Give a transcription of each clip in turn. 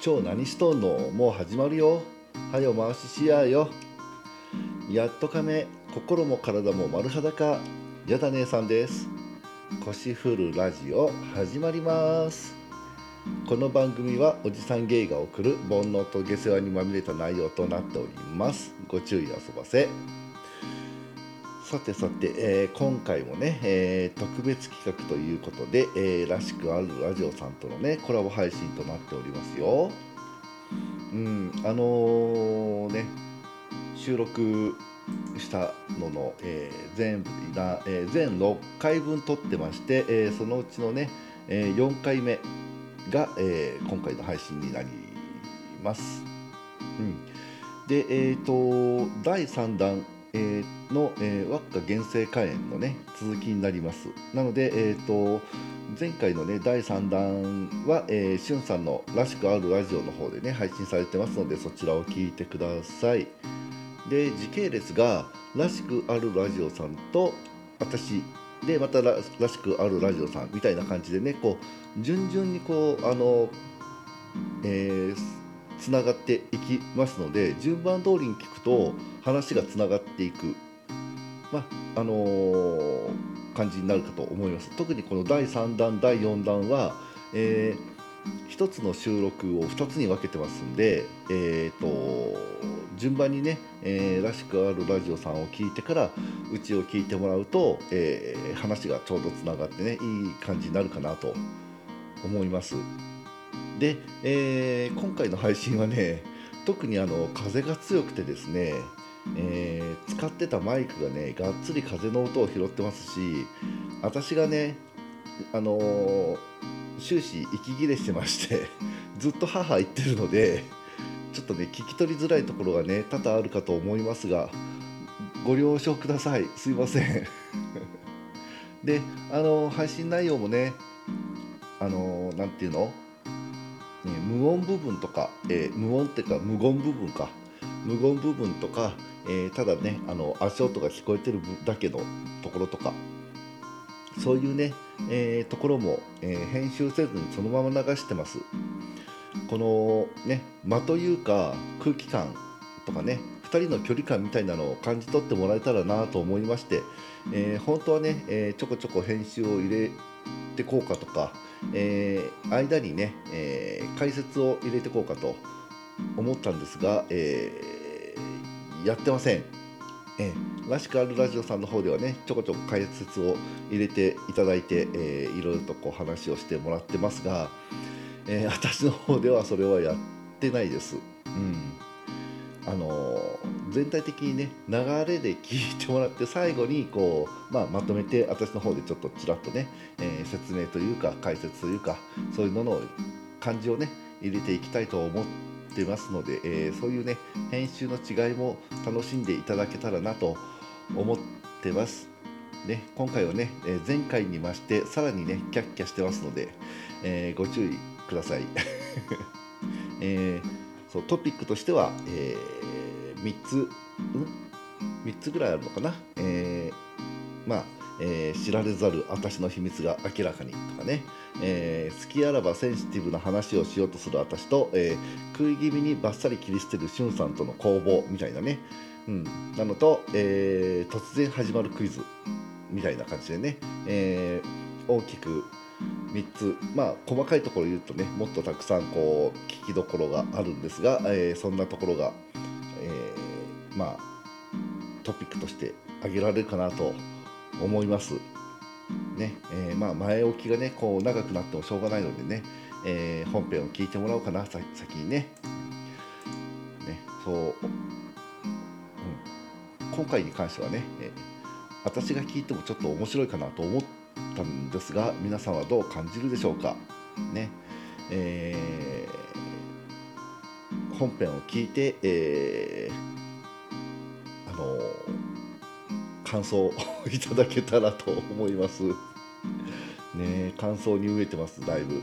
超何しとんの？もう始まるよ。はよ回ししやよ。やっとかめ心も体も丸裸。やだ姉さんです。腰振るラジオ始まります。この番組はおじさん芸が送る煩悩と下世話にまみれた内容となっております。ご注意あそばせ。さてさて、えー、今回もね、えー、特別企画ということで、えー、らしくあるラジオさんとのねコラボ配信となっておりますよ。うんあのね収録したのの、え全部な、え全6回分撮ってまして、えそのうちのね、え4回目が、え今回の配信になります。うん、でえっ、と第3弾えー、の、えー、輪っか原生花園のね続きになります。なので、えーと、前回のね第3弾は、えー、しゅんさんの「らしくあるラジオ」の方でね配信されてますのでそちらを聞いてください。で時系列が「らしくあるラジオ」さんと私でまたららしくあるラジオさんみたいな感じでねこう順々にこうあのえーつながっていきますので順番通りに聞くと話がつながっていく、まあのー、感じになるかと思います特にこの第3弾第4弾は、えー、1つの収録を2つに分けてますんで、えーと、順番にね、えー、らしくあるラジオさんを聞いてからうちを聞いてもらうと、えー、話がちょうどつながってねいい感じになるかなと思います。で、えー、今回の配信はね特にあの風が強くてですね、えー、使ってたマイクがねがっつり風の音を拾ってますし私がねあのー、終始息切れしてまして ずっと母言ってるのでちょっとね聞き取りづらいところがね多々あるかと思いますがご了承ください。すいません。であの配信内容もねあの何て言うの？ね、無音部分とか、え、無音っていうか無言部分か。無言部分とか、えー、ただねあの足音が聞こえてるだけのところとかそういうね、えー、ところも、え編集せずにそのまま流してます。このね間というか空気感とかね2人の距離感みたいなのを感じ取ってもらえたらなと思いまして、え本当はね、えちょこちょこ編集を入れてこうかとかえ、間にね、え、解説を入れてこうかと思ったんですが、えー、やってません。え、らしくあるラジオさんの方ではねちょこちょこ解説を入れていただいて、えー、いろいろとこう話をしてもらってますが、えー、私の方ではそれはやってないです。うんあの全体的にね流れで聞いてもらって最後にこう、まあ、まとめて私の方でちょっとちらっとね、えー、説明というか解説というかそういうのの感じをね入れていきたいと思ってますので、えー、そういうね編集の違いも楽しんでいただけたらなと思ってます。ね、今回はね、えー、前回に増してさらにねキャッキャしてますので、えー、ご注意ください。えーそうトピックとしては、えー、3つ、ん ?3 つぐらいあるのかな？えー、まあ、えー、知られざる私の秘密が明らかにとかね、えー、好きあらばセンシティブな話をしようとする私と、えー、食い気味にバッサリ切り捨てるしゅんさんとの攻防みたいなね、うん、なのと、えー、突然始まるクイズみたいな感じでね、えー、大きく3つ。まあ細かいところ言うとねもっとたくさんこう聞きどころがあるんですが、えー、そんなところが、えー、まあトピックとして挙げられるかなと思います。ねえー、まあ、前置きがねこう長くなってもしょうがないのでね、えー、本編を聞いてもらおうかな先にね。ねそう、うん、今回に関してはね、え、私が聞いてもちょっと面白いかなと思ったんですが皆さんはどう感じるでしょうかねえー、本編を聞いて、えー、あの感想をいただけたらと思います。ね感想に飢えてますだいぶ、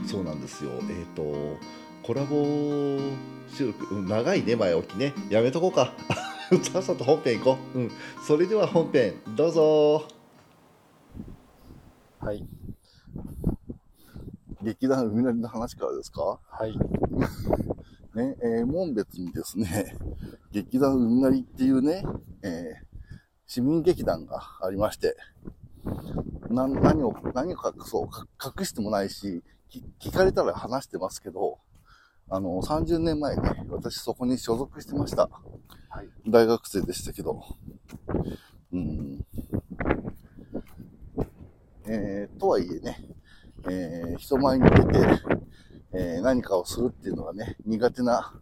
うん、そうなんですよ。えっ、ー、とコラボ収録、うん、長いね前置きね。やめとこうか。さっさと本編行こう、うん、それでは本編どうぞ。はい。劇団海なりの話からですか？はい。ね、えー門別にですね、劇団海なりっていうね、えー市民劇団がありまして、な、何を、何を隠そう、か隠してもないし、き聞かれたら話してますけど、あの、30年前ね、私そこに所属してました。はい。大学生でしたけど。うん。えー、とはいえね、えー、人前に出て、えー何かをするっていうのがね、苦手な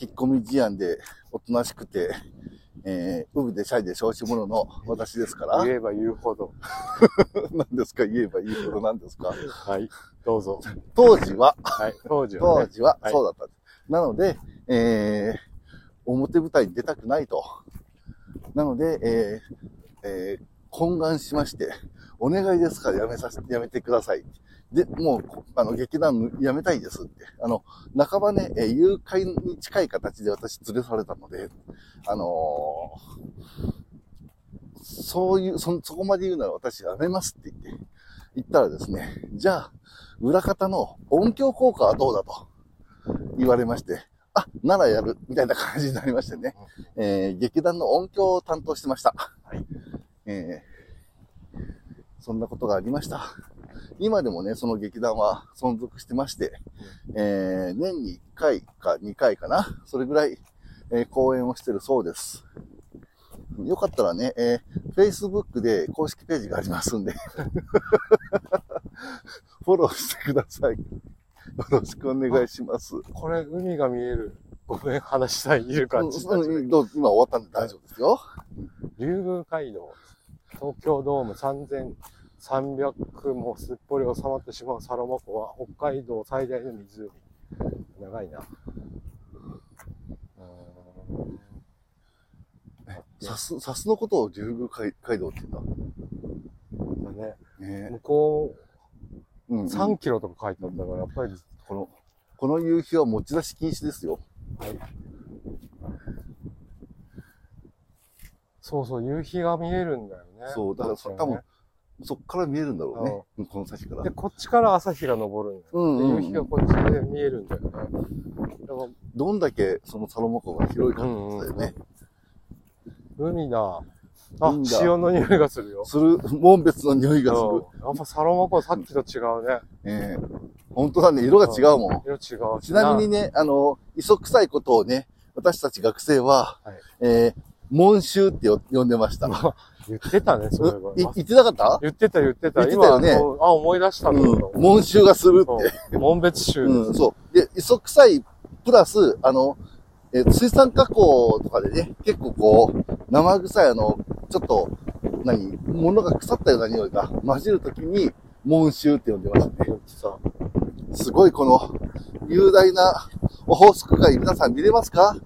引っ込み思案で、おとなしくて、えー、ウブでシャイで少子者の私ですから、言えば言うほど。何ですか？言えば言うほど何ですか？はい。どうぞ。当時は、はい。当時は、ね。当時ははいそうだったんです。なので、えー、表舞台に出たくないと。なので、えー、えー、懇願しまして、お願いですからやめさせて、やめてください。で、もう、あの、劇団やめたいですって。あの、半ばね、えー誘拐に近い形で私連れ去られたので、あのーそういう、そ、そこまで言うなら私やめますって言って、言ったらですね、じゃあ、裏方の音響効果はどうだと言われまして、あ、ならやる、みたいな感じになりましてね、えー劇団の音響を担当してました。はい。えーそんなことがありました。今でもね、その劇団は存続してまして、えー年に1回か2回かな、それぐらい、えー公演をしてるそうです。よかったらね、えー Facebook で公式ページがありますんで、フォローしてください。よろしくお願いします。これ、海が見える。ごめん、話したい、いる感じ。うんうん今終わったんで大丈夫ですよ。竜宮街道。東京ドーム3300もすっぽり収まってしまうサロマ湖は北海道最大の湖。長いな。さす、さすのことを竜宮街街道って言うんだ。ね、ね向こうん、ううん3キロとか書いてあったから、やっぱり、この、この夕日は持ち出し禁止ですよ。はい。そうそう、夕日が見えるんだよね。そう、だからそ、こっちはね多分、そっから見えるんだろうね。うんこの先からで、。こっちから朝日が昇るんだよ。うんうんうんで夕日がこっちで見えるんだよね。だからどんだけそのサロマ湖が広いかってことだよね。海だ。あ海、だ潮の匂いがするよ。する、門別の匂いがする。うんやっぱサロマ湖さっきと違うね。ええ本当だね、色が違うもん。色違う。ちなみにね、あの、磯臭いことをね、私たち学生は、はいえー、門臭ってよ呼んでました。言ってたね、そういえばうい言ってなかった？言ってた言ってた。言ってたよね今あ思い出したんだけど。うん。門臭がするって。そう門別州です。うん、そう。で、磯臭い、プラス、あの、えー水産加工とかでね、結構こう、生臭いあの、ちょっと、何、物が腐ったような匂いが混じるときに、門臭って呼んでましたね。言ってた。すごいこの、雄大なオホーツク海、皆さん見れますか？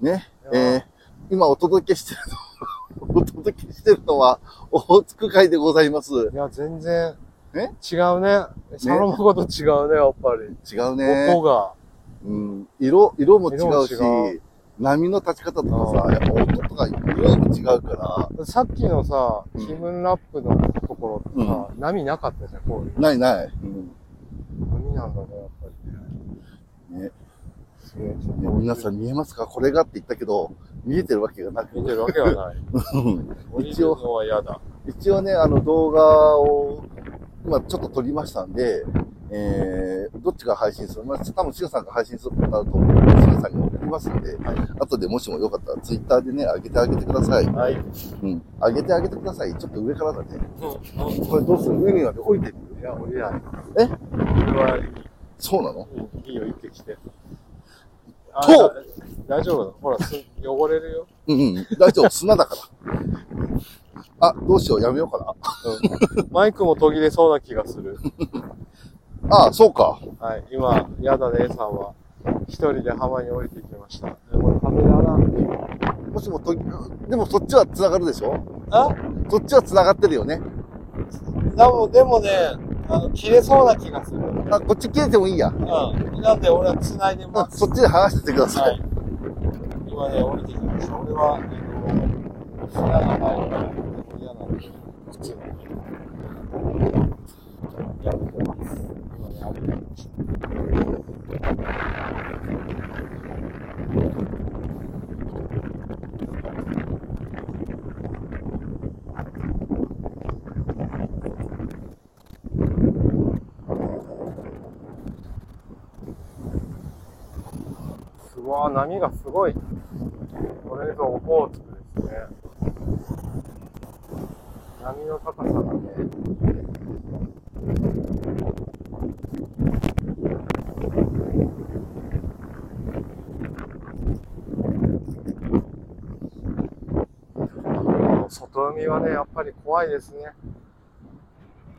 ね。えー、今お届けしてるの、お届けしてるのは、オホーツク海でございます。いや、全然。え？違うね。サロマ湖と違うね、やっぱり。違うね。音が。うん、色、色も違うし、色も違波の立ち方とかさ、やっぱ音とか匂いも違うから、さっきのさ、うん気分ラップのところってさ、波なかったじゃん、こういう。ないない。うん波なんだね、やっぱりね。ねすげえ。ね皆さん見えますか？これがって言ったけど、見えてるわけがなく。見てるわけはない。うん一応は嫌だ。一応ね、あの動画を、今ちょっと撮りましたんで、えー、どっちが配信する？まあ、多分、しゅんさんが配信することになると思うので、しさんに送りますんで、はい。後でもしもよかったら、ツイッターでね、上げてあげてください。はい。うん。上げてあげてください。ちょっと上からだね。うん。これどうする？上にまで降りてるいや、降りない。え？俺は、そうなの？いいよ、行ってきて。あとだ大丈夫だ。ほら、す汚れるよ。うんうん。大丈夫。砂だから。あ、どうしよう。やめようかうん。マイクも途切れそうな気がする。な。あ、そうか。はい。今、やだ姉さんは、一人で浜に降りてきました。でこれ壁だな。もしもと、でもそっちは繋がるでしょ？あ？そっちは繋がってるよね。でも、でもね、あの、切れそうな気がする。あ、こっち切れてもいいや。うん。なんで俺は繋いでうんます。そっちで剥がしててくださ。はいい。今ね、降りてきました。俺は、あの、砂が入るから、嫌なんで、靴をやめてます。今ね、すごい、波がすごい。これぞオホーツクですね。波の高さがね、外海はね、やっぱり怖いですね。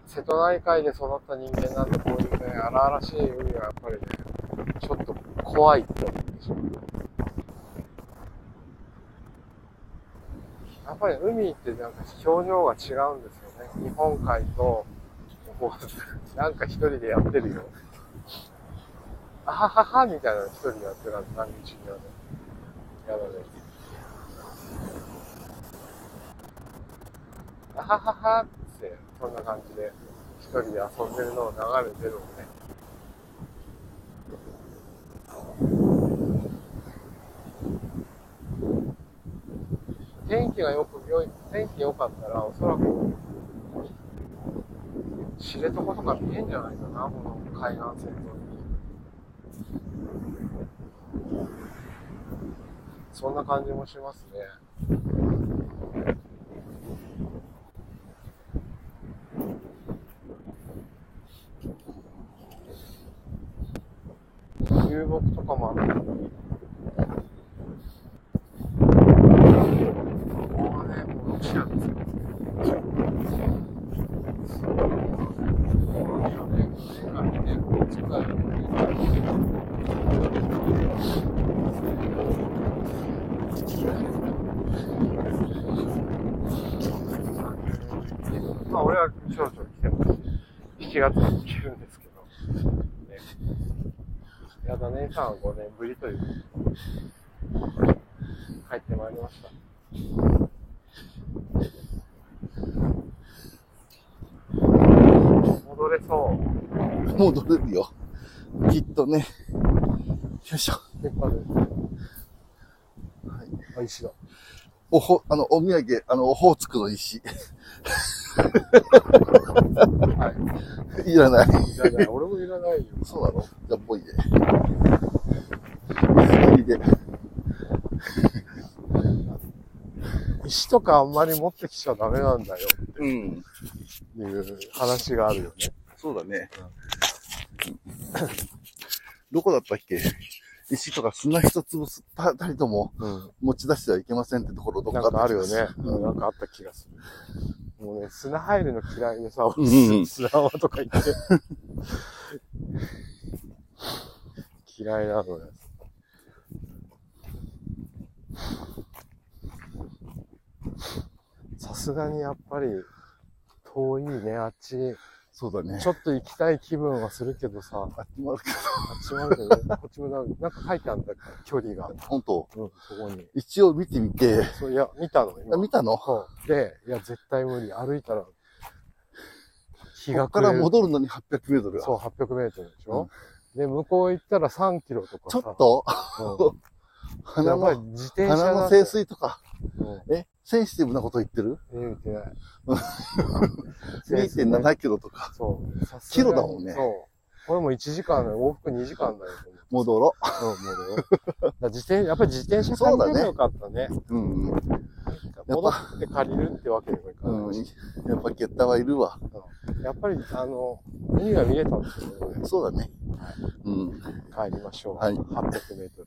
瀬戸内海で育った人間なんで、こういうね、荒々しい海はやっぱりね、ちょっと怖いって。やっぱり海ってなんか表情が違うんですよね。日本海と、こう、なんか一人でやってるよ。あはははみたいなの一人でやってるはず、何日にはね。やだね。あはははって、そんな感じで、一人で遊んでるのを眺めてるのね。天気がよく、良い天気良かったら、おそらく、知床とか見えんじゃないかな、この海岸線沿いに。そんな感じもしますね。流木とかもある。ここはね、もうロシアですよ。まあ、俺はちょろちょろ来てます。7月に来るんですけど。ね、やだ姉さんは5年ぶりという帰ってまいりました。戻れそう。戻れるよ。きっとね。よいしょ。はい。あ、石だ。おほ、あの、お土産、あの、オホーツクの石。はい。いらない。いらない。俺もいらないよ。そうなの？じゃあ、ぽいで。いいで。石とかあんまり持ってきちゃダメなんだようん。っていう話があるよね。そうだね。どこだったっけ？石とか砂一粒すたたりともうん。持ち出してはいけませんってところどっかあるよね。うんなんかあった気がする。もうね、砂入るの嫌いでさ、砂浜とか行って。嫌いなのよ。さすがにやっぱり遠いね、あっち。そうだねち。ょっと行きたい気分はするけどさ、あっちもあるけあっちもあるけどね、こっちもなんか書いてあるんだから、距離が。ど、本当？うん、そこに。一応見てみて、そういや、見たの、今あ見たの？う。で、いや、絶対無理。歩いたら、日がこから。戻るのに800メートルそう、800メートルでしょ、で、向こう行ったら3キロとかさ。ちょっと、うん 鼻の、自転車鼻の清水とか、うん。え、センシティブなこと言ってる？え見てない。?2.7 キロとか。そう。キロだもんねそう。これも1時間だよ。往復2時間だよ。戻ろうん、もうね。だ自転やっぱり自転車借りればよかったね。う。うん。戻って借りるってわけにもいかうん。ないし。やっぱゲッタはいるわ。やっぱり、あの、海が見えたんですけどね。そうだね。うん。帰りましょう。はい800メートル。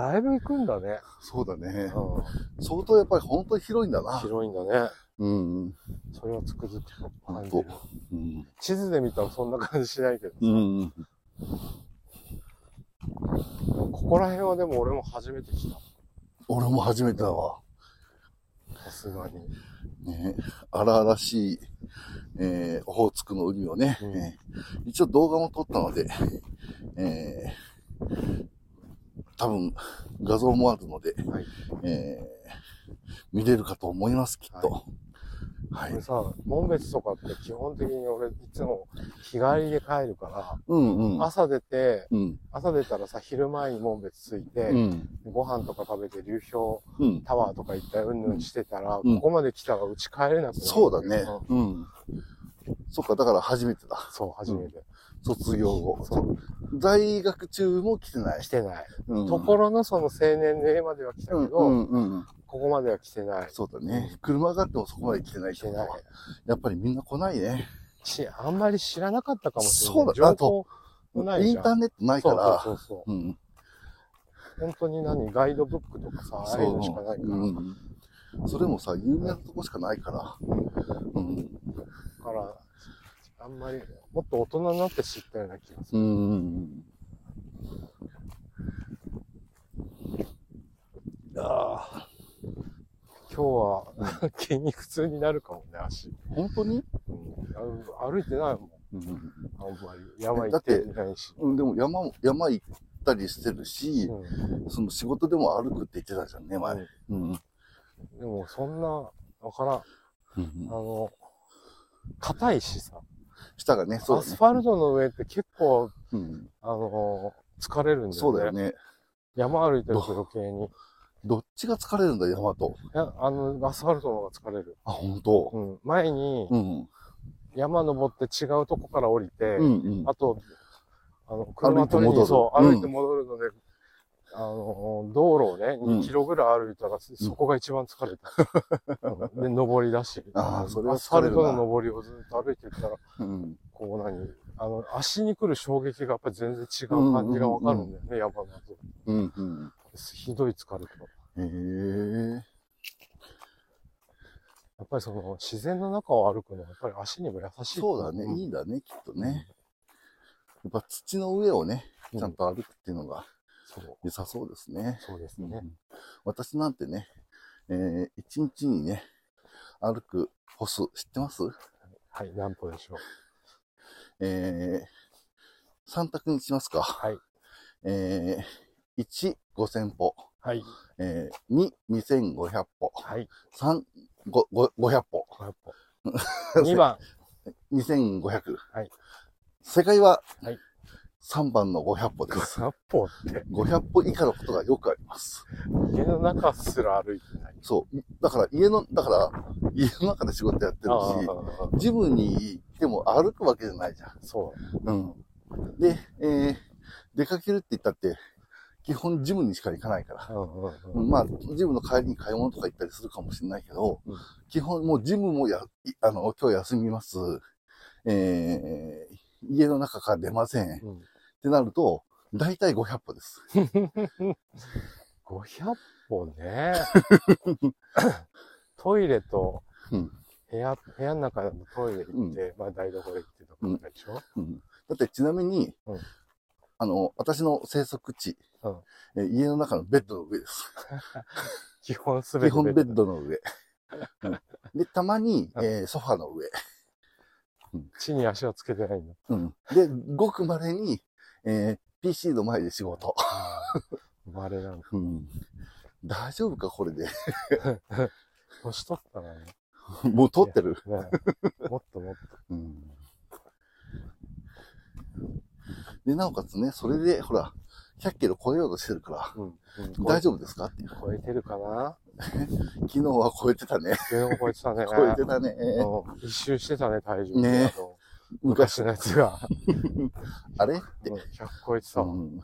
だいぶ行くんだね。そうだね。う相当やっぱり本当に広いんだん。な。広いんだね。うん。それをつくづくと感じる。うん。地図で見たらそんな感じしないけど。うん。ここら辺はでも俺も初めて来俺も初めてだわ。た。さすがに。ね荒々しい、えー、オホーツクの海をね、うんえー一応動画も撮ったので、えー、多分画像もあるので、はい。えー、見れるかと思います、きっと。ははい俺。さ、紋別とかって基本的に俺いつも日帰りで帰るかうんうんら、。朝出て、うん。朝出たらさ、昼前に紋別着いて、うん。ご飯とか食べて流氷うん。タワーとか行ったりうんぬんしてたら、うんここまで来たらうち帰れなくなる。そうだねうん。うん。そっか、だから初めてだ。そう、初めて。卒業後。そう在学中も来てない来。てない。うんところのその青年年までは来たけど、うんうんうん。ここまでは来てない。そうだね。車があってもそこまで来てない来てない。やっぱりみんな来ないね。し、あんまり知らなかったかもしれない。そうだ情報。インターネットないから。そうそうそううん。本当に何ガイドブックとかさ、ああいうのしかないから。うん。それもさ、有名なとこしかないから。うん。だから、あんまり、もっと大人になって知ったような気がすうる。ん。ああ、今日は、筋肉痛になるかもね、足。本当に？うん、あ歩いてないもん。うん。あんまり。山行ってないし。うんでも山も、山行ったりしてるし、うんその仕事でも歩くって言ってたじゃんね、前。うん。でも、そんな、わからん。あうんの、硬いしさ。下がね、そうだねアスフ。ァルトの上って結構、うん。あの、疲れるんだよね。そうだよね。山歩いてると余計に。いどっちが疲れるんだ、山と？や、あの、アスファルトの方が疲れる。あ、本当？うん。前にうん。山登って違うとこから降りて、うんうん。あと、あの、歩車取りに、そう、うん歩いて戻るので、あの、道路をね、うん2キロぐらい歩いたら、そこが一番疲れた。う んで、登りだし。あーそれはアスファルトの登りをずっと歩いてったら、うん。こう何あの、足に来る衝撃がやっぱり全然違う感じがわかるんだよね、山の後。うんうん。ひどい疲れと。へえ。やっぱりその自然の中を歩くのはやっぱり足にも優しい。そうだね。いいんだね、きっとね。やっぱ土の上をね、うんちゃんと歩くっていうのが。良さそうですね。そうですね。うん私なんてね、えー、一日にね、歩く歩数知ってます？はい、何歩でしょう？えー、3択にしますか。はい。えー、1、5000歩。はい。えー、2、2500歩。はい。3、5、5 500歩。500歩。2番。2500。はい。正解は、はい3番の500歩です。500歩って、500歩以下のことがよくあります。家の中すら歩いてない。そう。だから家の、だから家の中で仕事やってるあし、あ、ジムに行っても歩くわけじゃないじゃん。そう。うん。で、えー、出かけるって言ったって、基本ジムにしか行かないから。うんうんまあ、ジムの帰りに買い物とか行ったりするかもしれないけど、うん基本もうジムもや、いあの、今日休みます。えー、家の中から出ません。っうんてなると、だいたい500歩です。500歩ね。トイレとうん部屋、部屋の中のトイレ行って、まあ台所行ってとかでしょ、うんだってちなみに、うんあの、私の生息地、家の中のベッドの上です。基本すべて基本ベッドの上。うんで、たまに、うんえーソファの上。地に足をつけてないんだ。うん、で、ごく稀に、えー PC の前で仕事。稀なんだ。うん、大丈夫か、これで。年取ったらね。もう撮ってる？ねもっともっうんで、なおかつね、それで、ほら、100キロ超えようとしてるから、と。うんうん、大丈夫ですか？って。超えてるかな？昨日は超えてたね。昨日超えてたね。超えてたね。うん一周してたね、体重。ね昔昔のやつが。あれってうん。100超えてたん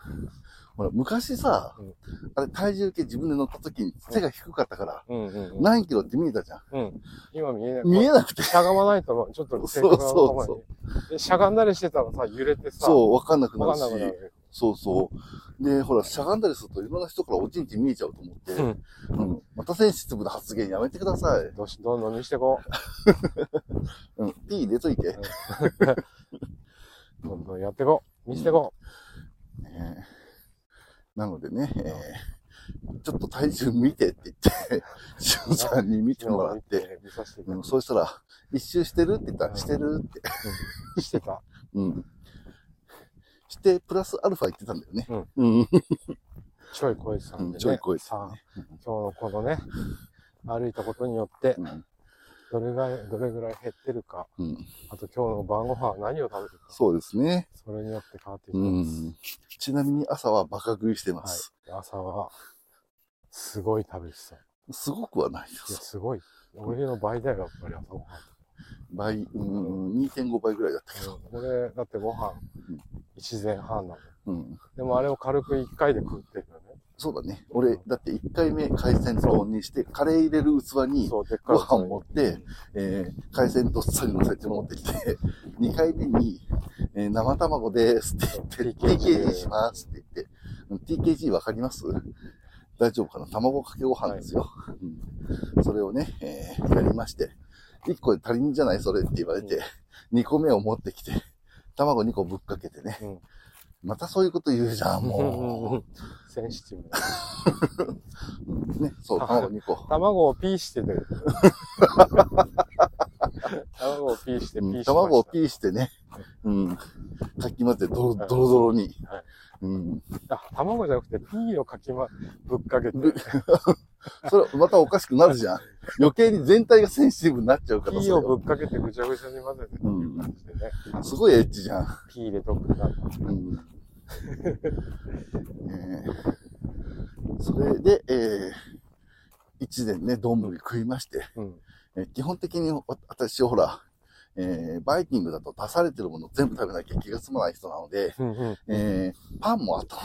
ほら、昔さ、うんあれ体重計自分で乗った時に背が低かったから、うんうんうん。何キロって見えたじゃん。うん。今見えない。見えなくて。しゃがまないと、ちょっと正確なところに。でしゃがんだりしてたらさ、揺れてさ、そう、わかんなくなるしわかんなくな。る。そうそう。で、ほら、しゃがんだりするといろんな人からおちんちん見えちゃうと思って、うん。うん。またセンシティブな発言やめてください。どうし、どんどん見してこう ん。P 入れといて。う。どんどんやってこう。見してこねなのでね、えーちょっと体重見てって言って、しゅんさんに見う。てもらって、うん、きそうしたら、一周してるって言ったら、してるって。してた。うん。して、プラスアルファ言ってたんだよね。うん。ちょい超えてたんでね。うんちょい超えてたさあ、今日のこのね、歩いたことによって、うんどれぐらい、どれぐらい減ってるか、うん。あと今日の晩ご飯は何を食べるか、そうですね。それによって変わってきうます。ん。ちなみに朝はバカ食いしてまはいす。。朝は、すごい食べてた。いすごくはないでや、す。すごい。俺の倍だよ、やっぱり朝ごはん。倍、うん、2.5倍ぐらいだったけど。うん俺、だってご飯うん、一前半なの。うん。でもあれを軽く一回で食ってるよね。そうだね。俺、だって1回目海鮮丼にして、カレー入れる器に、ご飯持って、えー、海鮮どっさり乗せて持ってきて、2回目に、えー生卵ですって言って、TKG しますって言って、うん TKG わかります？大丈夫かな？卵かけご飯ですよ。うん、それをね、えーやりまして、1個で足りんじゃないそれって言われて、2個目を持ってきて、卵2個ぶっかけてね、うん。またそういうこと言うじゃん、も センシティブ ね、そう、卵2個。卵をピーしてる。卵をピーして、ピーうんして。卵をピーしてね、うん、かき混ぜてドロドロドロに。はい。うん、あ、卵じゃなくて、ピーをかきま、ぶっかけて、ぶ それまたおかしくなるじゃん。余計に全体がセンシティブになっちゃうからピーをぶっかけてぐちゃぐちゃに混ぜてっていう感じでね。すごいエッチじゃん。ピー入れとくんだ。うん えーそれで、えー一年ね、丼食いまして、うん。えー基本的にわ私ほら、えーバイキングだと出されてるもの全部食べなきゃ気が済まない人なので、うんうん。えーパンもあった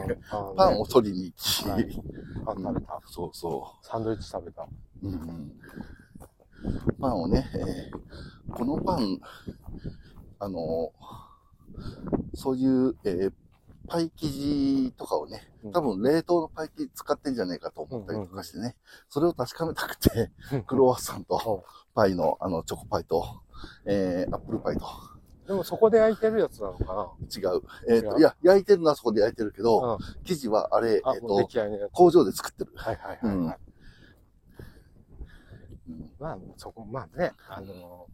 ので、パンを取りに行き、はい。パン食べた。そうそサンドイッチ食べた。う。うん、パンをね、えーこのパン、あのそういう、えーパイ生地とかをね、多分冷凍のパイ生地使ってんじゃねえかと思ったりとかしてね、それを確かめたくて、クロワッサンとパイの、あの、チョコパイと、えー、アップルパイと、でもそこで焼いてるやつなのかな？違う。えっ、と、違ういや、焼いてるのはそこで焼いてるけど、うん。生地はあれ、えっ、あ、もう出と。工場で作ってる。はいはいはい、はいうんまあ、そこ、まあね、あの、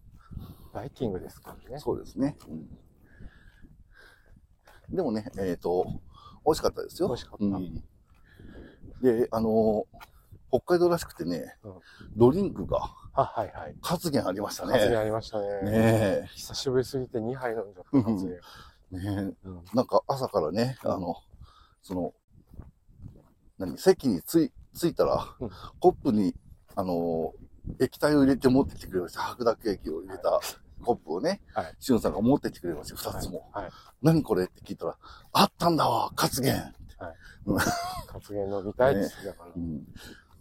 バイキングですからね。そうですね。うんでもね、えっ、と、美味しかったですよ。美味しかったうんで、あの北海道らしくてね、うんドリンクが、あ、はいはい。発言ありました発言ね。ありましたね。ね久しぶりすぎて2杯飲んじゃった発言。え。ねえ。うんなんか朝からね、うんあの、その、何、席につい、ついたら、うんコップに、あの、液体を入れて持ってきてくれました。白濁液を入れたコップをね、はいしゅんさんが持ってきてくれました。二つも。はい。はい何これって聞いたら、あったんだわ、活言。発言飲みたいって言ってたから。うん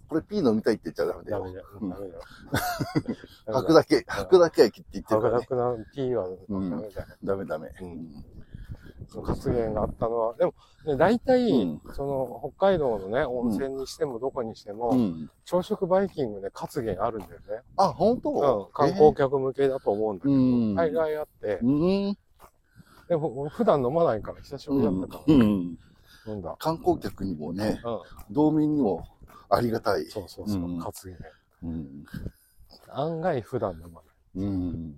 これ P 飲みたいって言っちゃダメだよ。ダメだよ。うんダメだよ。白濁、白濁液って言ってるからね。白濁な P はダメだよ。ダメダメ。うんうんその発言があったのは、でも、ね、大体、うんその、北海道のね、温泉にしてもどこにしても、うん。朝食バイキングで活言あるんだよね。あ、本当？うん、観光客向けだと思うんだけど、うん大概あって、うん。でも普段飲まないから久しぶりだったから、うん。飲んだ。観光客にもね、うん、道民にもありがたい。そうそうそう、うん活言。うん。案外普段飲まうん。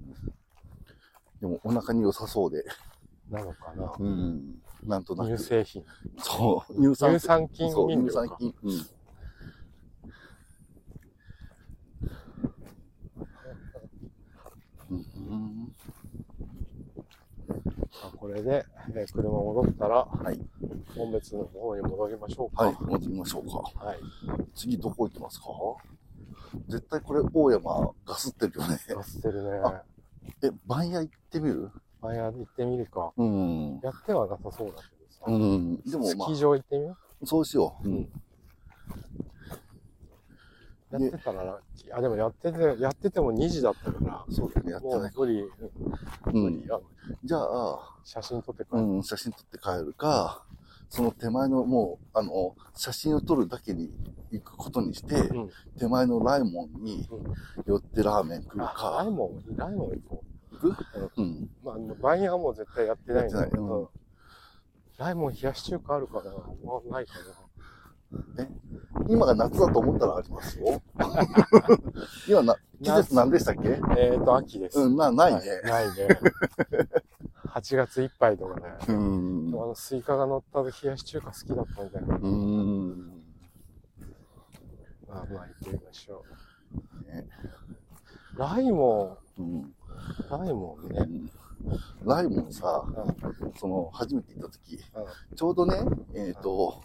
でもお腹に良さそうで。ない。なのかな。うん。なんとなく。乳製品。そう。乳酸乳酸菌。乳酸菌。うん。うん。あこれで、えー車戻ったら、はい。本別の方に戻りましょうか。はい。戻りましょうか。はい。次どこ行きますか？絶対これ大山ガスってるよね。ガスてるね。あえ、番屋行ってみる？まあ、や行ってみるか。うん。やってはなさそうだけどさ。うん。でもまスキー場行ってみよあ、そうしよう。うん。う。やってたらラッキー。あ、でもやってて、やってても2時だったから、そうだね、やってもない。う無理、うん無理。。あじゃあ、写真撮って帰る。うん、写真撮って帰るか、その手前のもう、あの、写真を撮るだけに行くことにして、うん手前のライモンに寄ってラーメン食うあ、ラかイ、モン、ライモン行こ行くうん。う。まあ、バイヤーはもう絶対やってないんだけやってないど、ライモン冷やし中華あるかな？まあ、ないか今が夏だと思ったらありますよ。今な、季節何でしたっけ？な。えーと、秋です。うん、な、ないね。ないね。8月いっぱいとかね。うん。あの、スイカが乗った冷やし中華好きだったんだよ。うん。まあまあ、行ってみましょう。ねライモうん。ン、ライモンね。うんライモンさ、うんその、初めて行った時、うんちょうどね、えっ、と、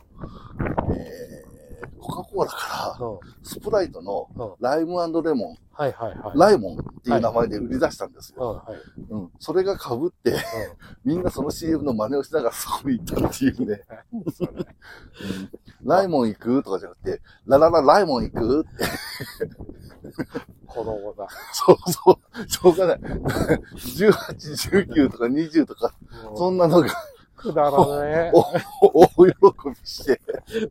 えー、コカ・コーラかうんら、スプライトのうんライムレモン、はいはいはい。ライモンっていう名前で売り出したんですうん、よ。はい。うん。それが被って、みんなその CM の真似をしながらそこに行ったっていうね。ライモン行くとかじゃなくて、ラララライモン行くって。子供だ。そうそう。しょうがない。18、19とか20とか、そんなのがくだらね お大喜びして、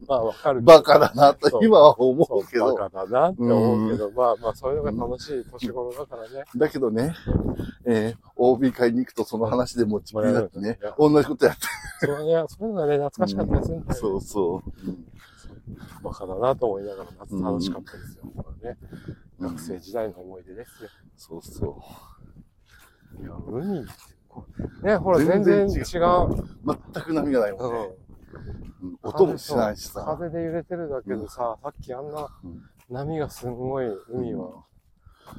まあわかる。バカだなと今は思うけど。バカだなって思うけど、まあまあそういうのが楽しい年頃だからね。だけどね、えー、OB 会に行くとその話で持ちきりになってね、同じことやって。そうね、そういうのがね、懐かしかったりするんだよね。そうそう。バカだなと思いながら夏楽しかったですよ。これね、学生時代の思い出ですよ。そうそう。いや、海って、ね、ほら全然違う。全く波がないもんね。うんうん音もしないしさ。風で揺れてるだけでさ、さっきあんなうん波がすんごい海は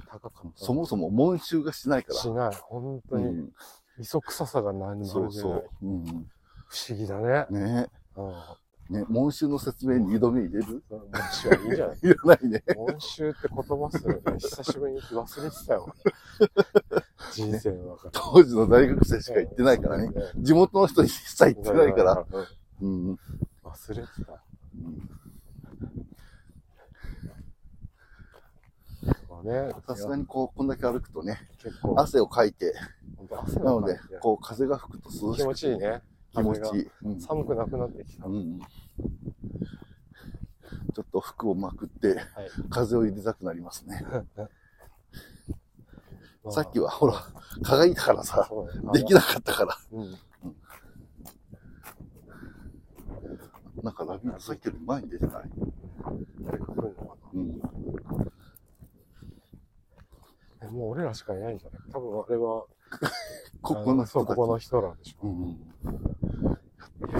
高かった。そもそも紋集がしないから。しない。本当に、うん磯臭さが何もそう出ないそう。うん不思議だね。ねうん。ね、紋集の説明に二度目入れる？文集はいいんじゃない？いらないね。文集って言葉するね。久しぶりに忘れてたよ。人生の中で。当時の大学生しか行ってないからね。地元の人に一切行ってないから。うん。うん。忘れてた。ね。さすがにこう、こんだけ歩くとね、結構、汗をかいて、なのでこう、風が吹くと涼しくて気持ちいいね。気持ちいい。うん寒くなくなってきた。はい。うん。ちょっと服をまくって、風を入れたくなりますね。さっきは、は、ほら、蚊がいたからさ、できなかったから。うん。なんかラビーさっきより前に出てない？もう俺らしかいないんじゃない？多分あれは、ここの人たち。ここの人らでしょ。うん。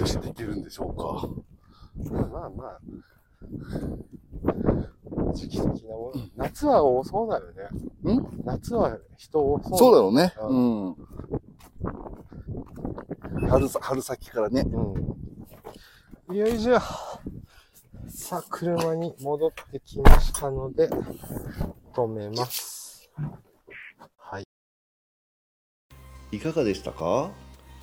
よし、できるんでしょうか。まあまあまあ。時期的なもの。夏は多そうだよね。ん？夏は人多そう。そうだろうね。ううん。春さ、春先からね。うん。よいしょ。さあ、車に戻ってきましたので、止めます。い。かがでしたか？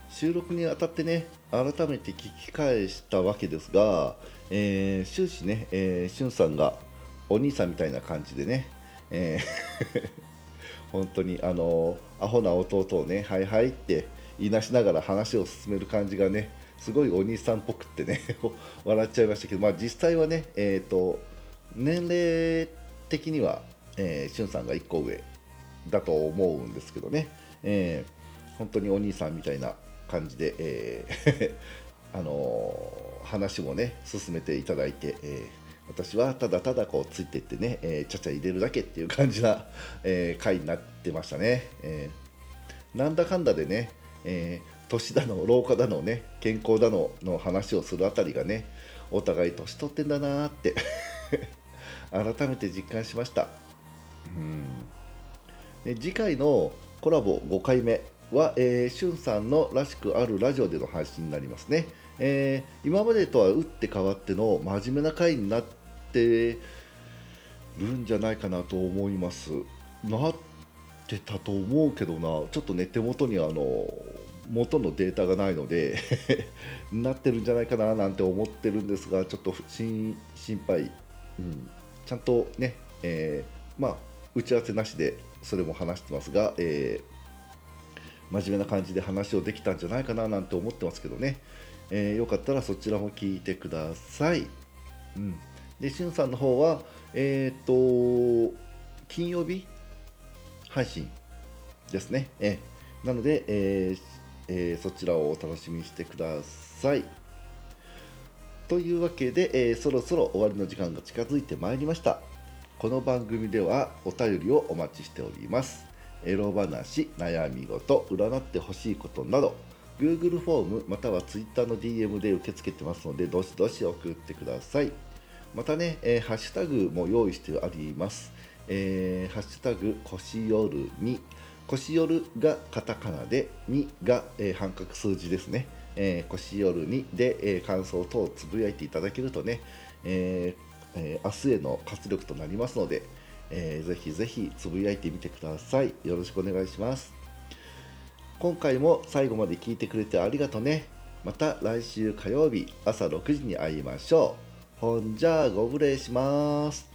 収録にあたってね改めて聞き返したわけですが、えー終始ね、えー、しゅんさんがお兄さんみたいな感じでね、えー 本当にあのアホな弟をね「はいはい」って言いなしながら話を進める感じがねすごいお兄さんっぽくってね 笑っちゃいましたけど、まあ、実際はね、えー、と年齢的には、えー、しゅんさんが1個上だと思うんですけどね、えー本当にお兄さんみたいな感じで、えー あのー話もね進めていただいて、えー私はただただこうついていってね、えーちゃちゃ入れるだけっていう感じな、えー回になってましたね、えーなんだかんだでね、えー年だの老化だのね健康だのの話をするあたりがねお互い年取ってんだなーって 改めて実感しました。うんで次回のコラボ5回目は、えー、しゅんさんのらしくあるラジオでの配信になりますね、えー今までとは打って変わっての真面目な回になってるんじゃないかなと思います。なってたと思うけどな。ちょっとね手元にあの元のデータがないので なってるんじゃないかななんて思ってるんですがちょっと心心配、うん、ちゃんとね、えーまあ打ち合わせなしでそれも話してますが、えー真面目な感じで話をできたんじゃないかななんて思ってますけどね、えーよかったらそちらも聞いてください。うん、で、しゅんさんの方は、えっ、と、金曜日？配信ですね。えーなので、えーえーそちらをお楽しみにしてください。というわけで、えーそろそろ終わりの時間が近づいてまいりました。この番組ではお便りをお待ちしております。エロ話、悩み事、占ってほしいことなど、Google フォームまたは Twitter の DM で受け付けてますので、どしどし送ってください。またね、えーハッシュタグも用意してあります。えーハッシュタグ腰夜に腰夜がカタカナで2が、えー半角数字ですね、えー腰夜にで、えー感想等をつぶやいていただけるとね、えーえー明日への活力となりますので、えーぜひぜひつぶやいてみてください。よろしくお願いします。今回も最後まで聞いてくれてありがとね。また来週火曜日朝6時に会いましょう。ほんじゃあご無礼します。